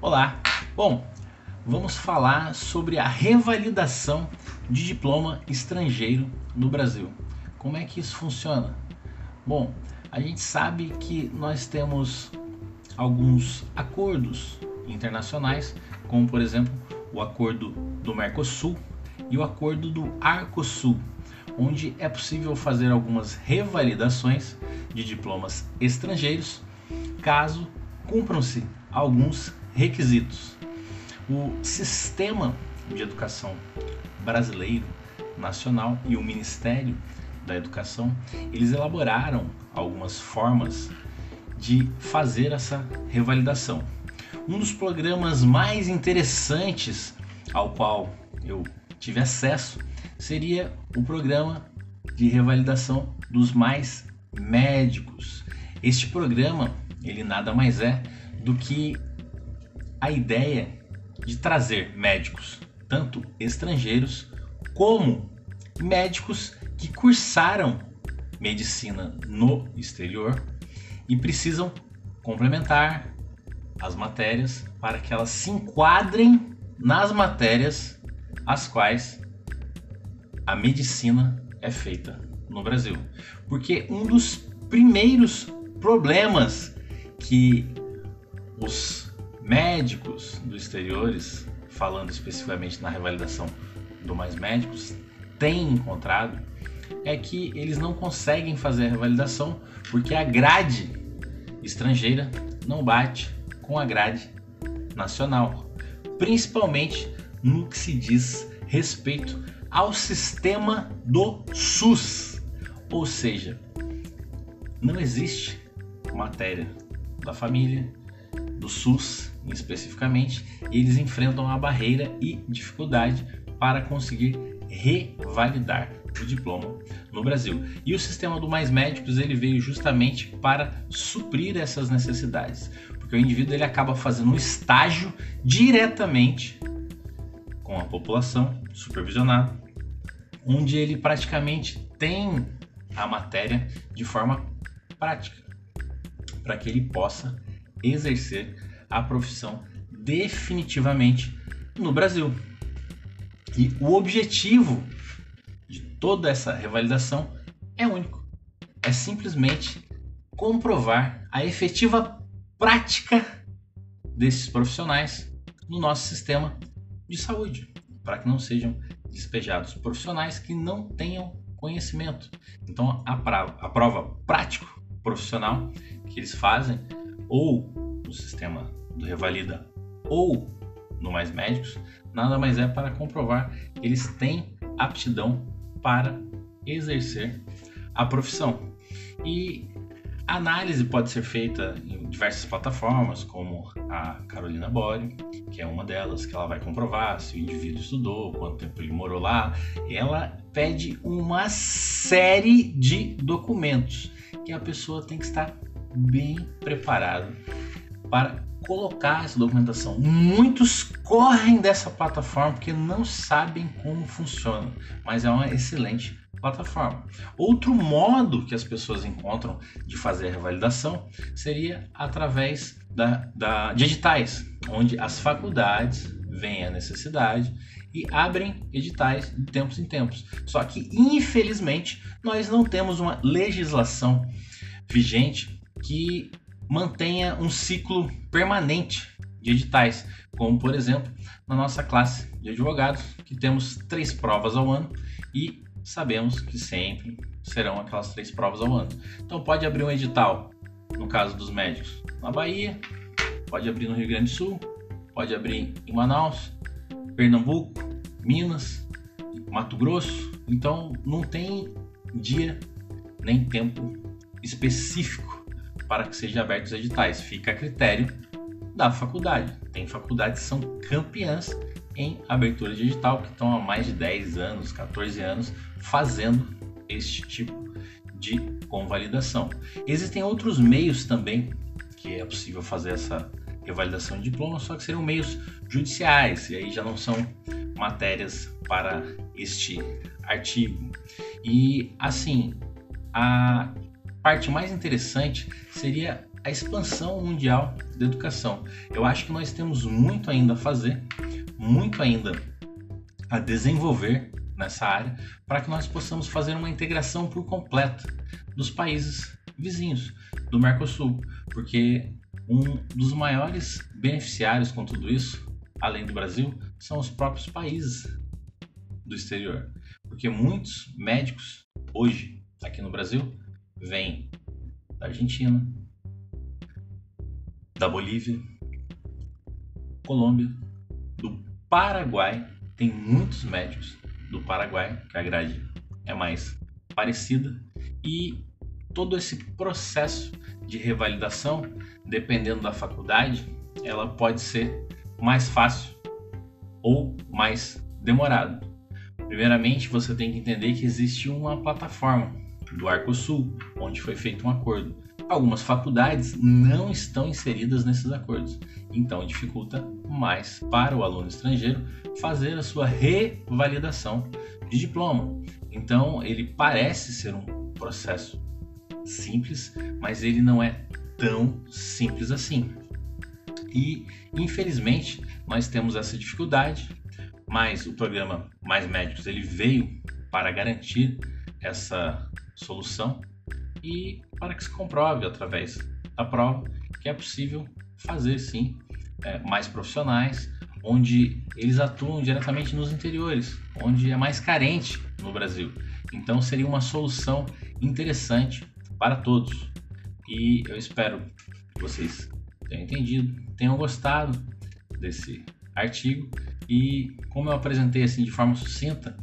Olá! Bom, vamos falar sobre a revalidação de diploma estrangeiro no Brasil. Como é que isso funciona? Bom, a gente sabe que nós temos alguns acordos internacionais, como por exemplo o acordo do Mercosul e o acordo do Arcosul, onde é possível fazer algumas revalidações de diplomas estrangeiros caso cumpram-se alguns requisitos. O sistema de educação brasileiro nacional e o Ministério da Educação, eles elaboraram algumas formas de fazer essa revalidação. Um dos programas mais interessantes ao qual eu tive acesso seria o programa de revalidação dos mais médicos. Este programa, ele nada mais é do que a ideia de trazer médicos, tanto estrangeiros como médicos que cursaram medicina no exterior e precisam complementar as matérias para que elas se enquadrem nas matérias as quais a medicina é feita no Brasil. Porque um dos primeiros problemas que os médicos do exteriores, falando especificamente na revalidação do Mais Médicos, têm encontrado é que eles não conseguem fazer a revalidação porque a grade estrangeira não bate com a grade nacional, principalmente no que se diz respeito ao sistema do SUS, ou seja, não existe matéria da família, do SUS especificamente, e eles enfrentam a barreira e dificuldade para conseguir revalidar o diploma no Brasil. E o sistema do Mais Médicos ele veio justamente para suprir essas necessidades, porque o indivíduo ele acaba fazendo um estágio diretamente com a população supervisionado, onde ele praticamente tem a matéria de forma prática, para que ele possa exercer a profissão definitivamente no Brasil. E o objetivo de toda essa revalidação é único: é simplesmente comprovar a efetiva prática desses profissionais no nosso sistema de saúde, para que não sejam despejados profissionais que não tenham conhecimento. Então, a, prova, a prova prático profissional que eles fazem ou no sistema do Revalida ou no Mais Médicos, nada mais é para comprovar que eles têm aptidão para exercer a profissão. E a análise pode ser feita em diversas plataformas, como a Carolina Bori, que é uma delas, que ela vai comprovar se o indivíduo estudou, quanto tempo ele morou lá. Ela pede uma série de documentos que a pessoa tem que estar bem preparado para colocar essa documentação. Muitos correm dessa plataforma porque não sabem como funciona, mas é uma excelente plataforma. Outro modo que as pessoas encontram de fazer a revalidação seria através da, da, de editais, onde as faculdades veem a necessidade e abrem editais de tempos em tempos. Só que, infelizmente, nós não temos uma legislação vigente que mantenha um ciclo permanente de editais, como por exemplo na nossa classe de advogados, que temos três provas ao ano e sabemos que sempre serão aquelas três provas ao ano. Então pode abrir um edital, no caso dos médicos, na Bahia, pode abrir no Rio Grande do Sul, pode abrir em Manaus, Pernambuco, Minas, Mato Grosso. Então não tem dia nem tempo específico para que sejam abertos editais. Fica a critério da faculdade. Tem faculdades que são campeãs em abertura de edital, que estão há mais de 10 anos, 14 anos, fazendo este tipo de convalidação. Existem outros meios também que é possível fazer essa revalidação de diploma, só que seriam meios judiciais, e aí já não são matérias para este artigo. E assim, a parte mais interessante seria a expansão mundial da educação. Eu acho que nós temos muito ainda a fazer, muito ainda a desenvolver nessa área para que nós possamos fazer uma integração por completo dos países vizinhos do Mercosul, porque um dos maiores beneficiários com tudo isso, além do Brasil, são os próprios países do exterior, porque muitos médicos hoje aqui no Brasil vêm da Argentina, da Bolívia, Colômbia, do Paraguai, tem muitos médicos do Paraguai, que a grade é mais parecida, e todo esse processo de revalidação, dependendo da faculdade, ela pode ser mais fácil ou mais demorado. Primeiramente, você tem que entender que existe uma plataforma do Arcosul, onde foi feito um acordo. Algumas faculdades não estão inseridas nesses acordos, então dificulta mais para o aluno estrangeiro fazer a sua revalidação de diploma. Então, ele parece ser um processo simples, mas ele não é tão simples assim. E infelizmente nós temos essa dificuldade, mas o programa Mais Médicos ele veio para garantir essa solução e para que se comprove através da prova que é possível fazer sim é, mais profissionais, onde eles atuam diretamente nos interiores, onde é mais carente no Brasil. Então seria uma solução interessante para todos. E eu espero que vocês tenham entendido, tenham gostado desse artigo. E como eu apresentei assim de forma sucinta,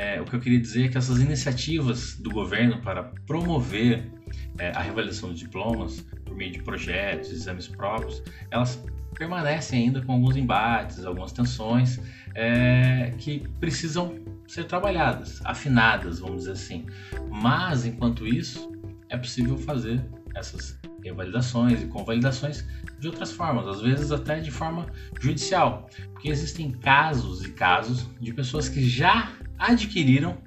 é, o que eu queria dizer é que essas iniciativas do governo para promover é, a revalidação de diplomas por meio de projetos, exames próprios, elas permanecem ainda com alguns embates, algumas tensões é, que precisam ser trabalhadas, afinadas, vamos dizer assim. Mas enquanto isso, é possível fazer essas revalidações e convalidações de outras formas, às vezes até de forma judicial, porque existem casos e casos de pessoas que já adquiriram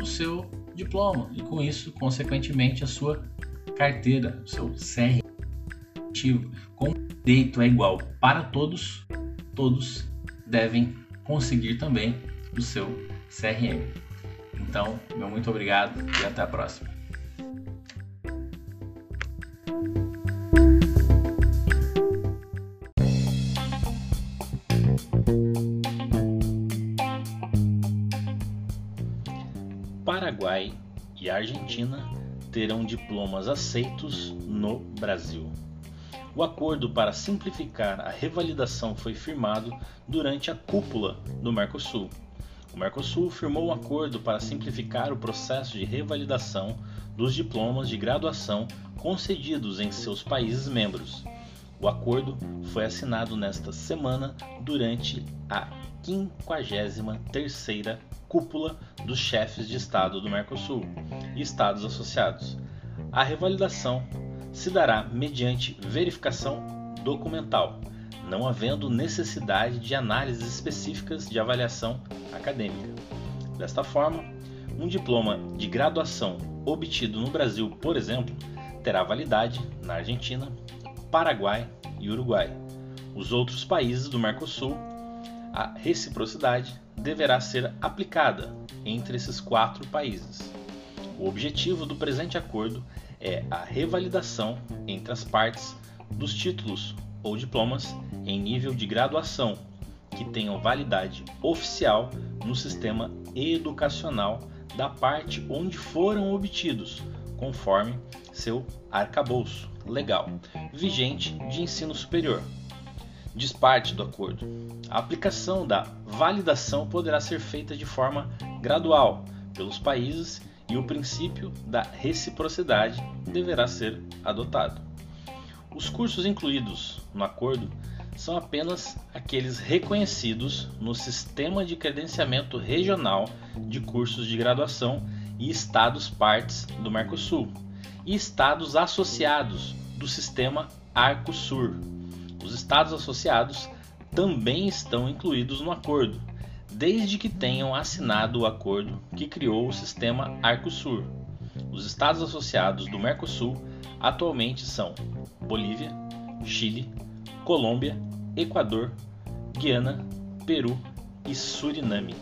o seu diploma e com isso, consequentemente, a sua carteira, o seu CR com direito é igual para todos, todos devem conseguir também o seu CRM. Então, meu muito obrigado e até a próxima. E Argentina terão diplomas aceitos no Brasil. O acordo para simplificar a revalidação foi firmado durante a cúpula do Mercosul. O Mercosul firmou um acordo para simplificar o processo de revalidação dos diplomas de graduação concedidos em seus países membros. O acordo foi assinado nesta semana durante a 53ª cúpula dos chefes de Estado do Mercosul e Estados associados. A revalidação se dará mediante verificação documental, não havendo necessidade de análises específicas de avaliação acadêmica. Desta forma, um diploma de graduação obtido no Brasil, por exemplo, terá validade na Argentina, Paraguai e Uruguai. Os outros países do Mercosul, a reciprocidade deverá ser aplicada entre esses quatro países. O objetivo do presente acordo é a revalidação entre as partes dos títulos ou diplomas em nível de graduação que tenham validade oficial no sistema educacional da parte onde foram obtidos, conforme seu arcabouço legal vigente de ensino superior. Parte do acordo. A aplicação da validação poderá ser feita de forma gradual pelos países e o princípio da reciprocidade deverá ser adotado. Os cursos incluídos no acordo são apenas aqueles reconhecidos no Sistema de Credenciamento Regional de Cursos de Graduação e Estados partes do Mercosul e estados associados do Sistema Arcosur. Os estados associados também estão incluídos no acordo, desde que tenham assinado o acordo que criou o sistema Arcosul. Os estados associados do Mercosul atualmente são Bolívia, Chile, Colômbia, Equador, Guiana, Peru e Suriname.